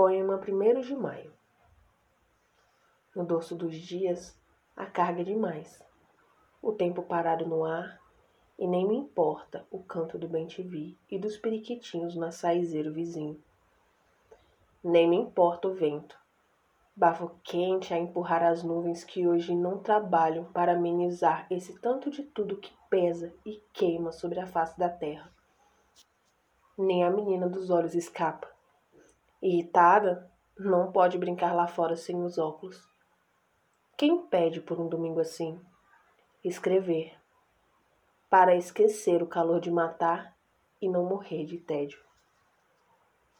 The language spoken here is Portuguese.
Poema 1 de Maio No dorso dos dias, a carga é demais. O tempo parado no ar, e nem me importa o canto do bem-te-vi e dos periquitinhos no açaizeiro vizinho. Nem me importa o vento, bafo quente a empurrar as nuvens que hoje não trabalham para amenizar esse tanto de tudo que pesa e queima sobre a face da terra. Nem a menina dos olhos escapa. Irritada, não pode brincar lá fora sem os óculos. Quem pede por um domingo assim? Escrever. Para esquecer o calor de matar e não morrer de tédio.